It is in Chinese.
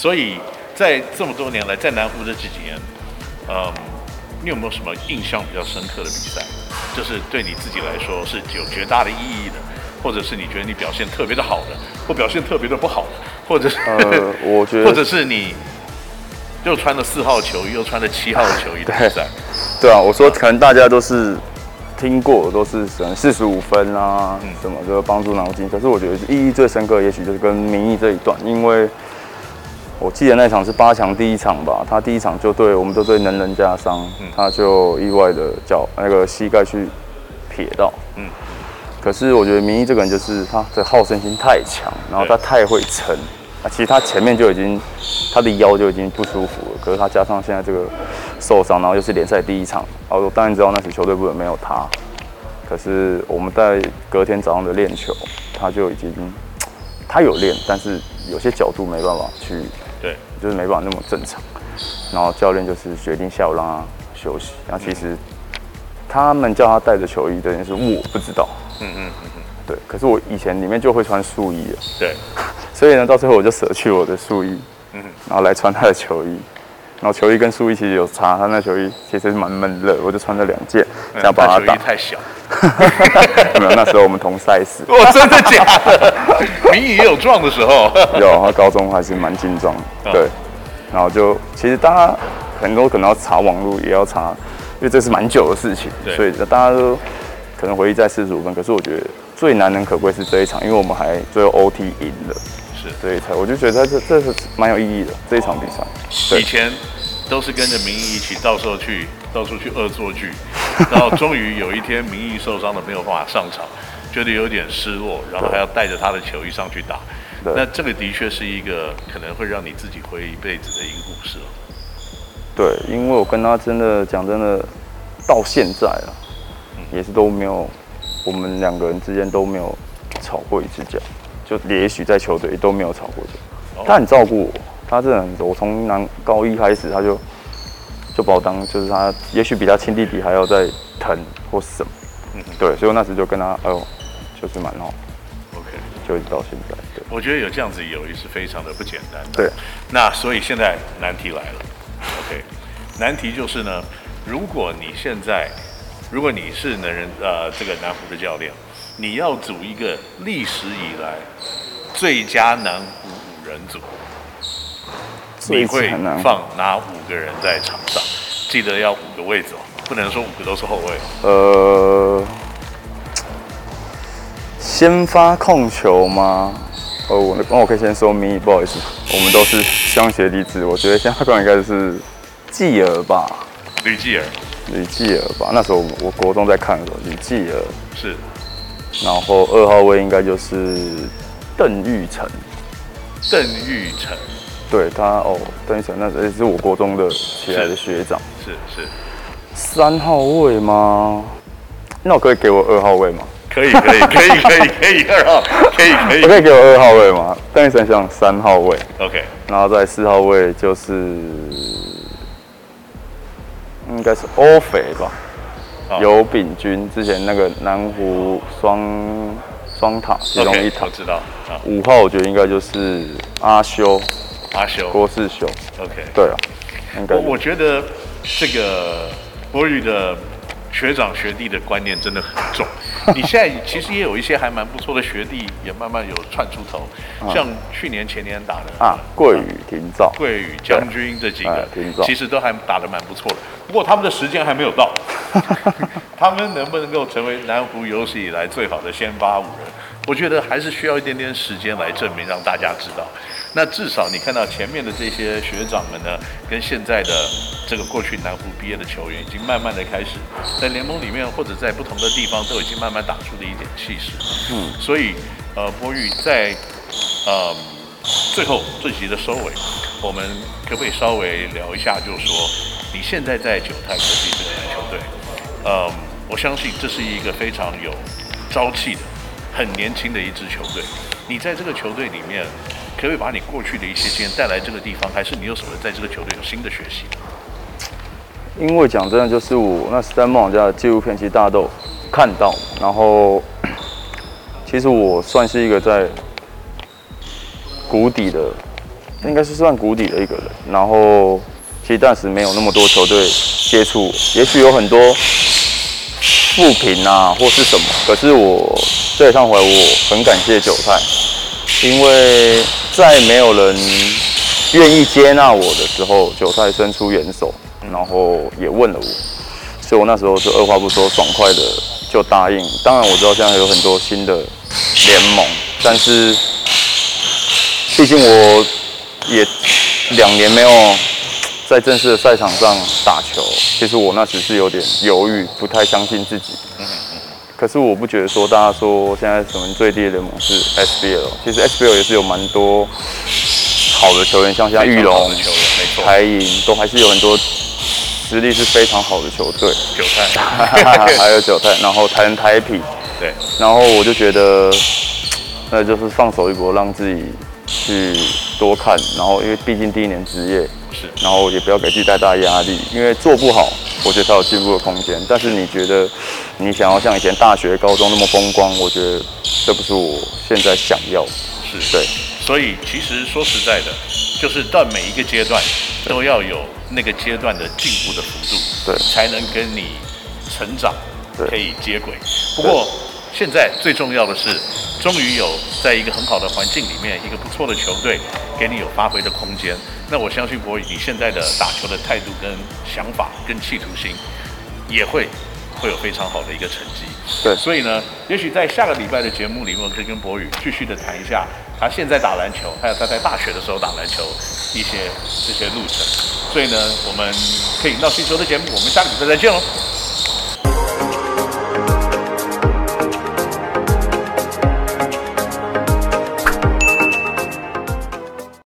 所以在这么多年来，在南湖这几年，嗯，你有没有什么印象比较深刻的比赛？就是对你自己来说是有绝大的意义的，或者是你觉得你表现特别的好的，或表现特别的不好的，或者是呃，我觉得，或者是你又穿了四号球衣，又穿了七号球衣的比赛。对啊，我说可能大家都是听过，都是什么四十五分啊，嗯、什么这个帮助南湖金。可是我觉得意义最深刻，也许就是跟民意这一段，因为我记得那场是八强第一场吧，他第一场就对我们都对能人家伤，嗯、他就意外的脚那个膝盖去撇到。嗯。可是我觉得明义这个人就是他的好胜心太强，然后他太会撑。啊，其实他前面就已经他的腰就已经不舒服了，可是他加上现在这个。受伤，然后又是联赛第一场，啊我当然知道那时球队不能没有他，可是我们在隔天早上的练球，他就已经他有练，但是有些角度没办法去，对，就是没办法那么正常，然后教练就是决定下午让他休息。然后其实他们叫他带着球衣的人是我不知道，嗯嗯嗯嗯，对，可是我以前里面就会穿素衣了，对，所以呢，到最后我就舍去我的素衣，嗯，然后来穿他的球衣。然后球衣跟素衣其实有差，他那球衣其实是蛮闷热，我就穿了两件，这样把它打。球衣太小。没有，那时候我们同 size。哇，真的假的？明义也有壮的时候。有，他高中还是蛮精壮。对。然后就其实大家很多可能要查网络，也要查，因为这是蛮久的事情，所以大家都可能回忆在四十五分。可是我觉得最难能可贵是这一场，因为我们还最后 OT 赢了。是这一场，我就觉得这这是蛮有意义的这一场比赛。以前都是跟着明义一起到时候去到处去恶作剧，然后终于有一天明义受伤了没有办法上场，觉得有点失落，然后还要带着他的球衣上去打。那这个的确是一个可能会让你自己回忆一辈子的一个故事哦。对，因为我跟他真的讲真的，到现在啊，也是都没有，我们两个人之间都没有吵过一次架。就也许在球队都没有吵过架，他很照顾我，他真的很多。我从南高一开始，他就就把我当就是他，也许比他亲弟弟还要再疼或什么。嗯，对，所以我那时就跟他，哎呦，就是蛮好。OK，就一直到现在。对，我觉得有这样子友谊是非常的不简单的。对，那所以现在难题来了。OK，难题就是呢，如果你现在，如果你是能人呃这个南湖的教练。你要组一个历史以来最佳南湖五人组，你会放哪五个人在场上？记得要五个位置哦，不能说五个都是后卫。呃，先发控球吗？哦，那我可以先说明义，不好意思，我们都是双学弟子。我觉得先发控应该是继儿吧，吕继儿，吕继儿吧。那时候我国中在看的时候，吕继儿是。然后二号位应该就是邓玉成，邓玉成，对他哦，邓玉成那也是我国中的起来的学长，是是。三号位吗？那我可以给我二号位吗？可以可以可以可以可以二号，可以可以。我可以给我二号位吗？邓玉成想三号位，OK。然后在四号位就是应该是欧肥吧。游炳军之前那个南湖双双塔其中一塔，我知道。五号我觉得应该就是阿修，阿修郭世修。OK，对啊，我我觉得这个国语的学长学弟的观念真的很重。你现在其实也有一些还蛮不错的学弟，也慢慢有窜出头，像去年前年打的啊，桂宇廷照、桂宇将军这几个，其实都还打得蛮不错的。不过他们的时间还没有到。他们能不能够成为南湖有史以来最好的先发五人？我觉得还是需要一点点时间来证明，让大家知道。那至少你看到前面的这些学长们呢，跟现在的这个过去南湖毕业的球员，已经慢慢的开始在联盟里面或者在不同的地方，都已经慢慢打出了一点气势。嗯，所以呃，柏宇在呃最后这集的收尾，我们可不可以稍微聊一下，就是说你现在在九泰国际这个球队？嗯，我相信这是一个非常有朝气的、很年轻的一支球队。你在这个球队里面，可以把你过去的一些经验带来这个地方？还是你有什么在这个球队有新的学习？因为讲真的，就是我那时在梦家的纪录片，其实大家都看到。然后，其实我算是一个在谷底的应该是算谷底的一个人。然后其实当时没有那么多球队接触，也许有很多负评啊或是什么。可是我这一趟回来，我很感谢韭菜，因为在没有人愿意接纳我的时候，九太伸出援手，然后也问了我，所以我那时候就二话不说，爽快的就答应。当然我知道现在还有很多新的联盟，但是毕竟我也两年没有在正式的赛场上打球，其实我那时是有点犹豫，不太相信自己。可是我不觉得说大家说现在什么最低的联盟是 SBL，其实 SBL 也是有蛮多。好的球员，像像玉龙、台银，都还是有很多实力是非常好的球队。韭菜，还有韭菜，然后台台匹，对。然后我就觉得，那就是放手一搏，让自己去多看。然后因为毕竟第一年职业，是。然后也不要给自己太大压力，因为做不好，我觉得才有进步的空间。但是你觉得你想要像以前大学、高中那么风光，我觉得这不是我现在想要的。是对。所以，其实说实在的，就是到每一个阶段都要有那个阶段的进步的幅度，对，才能跟你成长可以接轨。不过，现在最重要的是，终于有在一个很好的环境里面，一个不错的球队给你有发挥的空间。那我相信博宇，你现在的打球的态度、跟想法、跟企图心，也会会有非常好的一个成绩。对，所以呢，也许在下个礼拜的节目里面，我可以跟博宇继续的谈一下。他现在打篮球，还有他在大学的时候打篮球一些这些路程，所以呢，我们可以闹星球的节目，我们下个礼拜再见喽。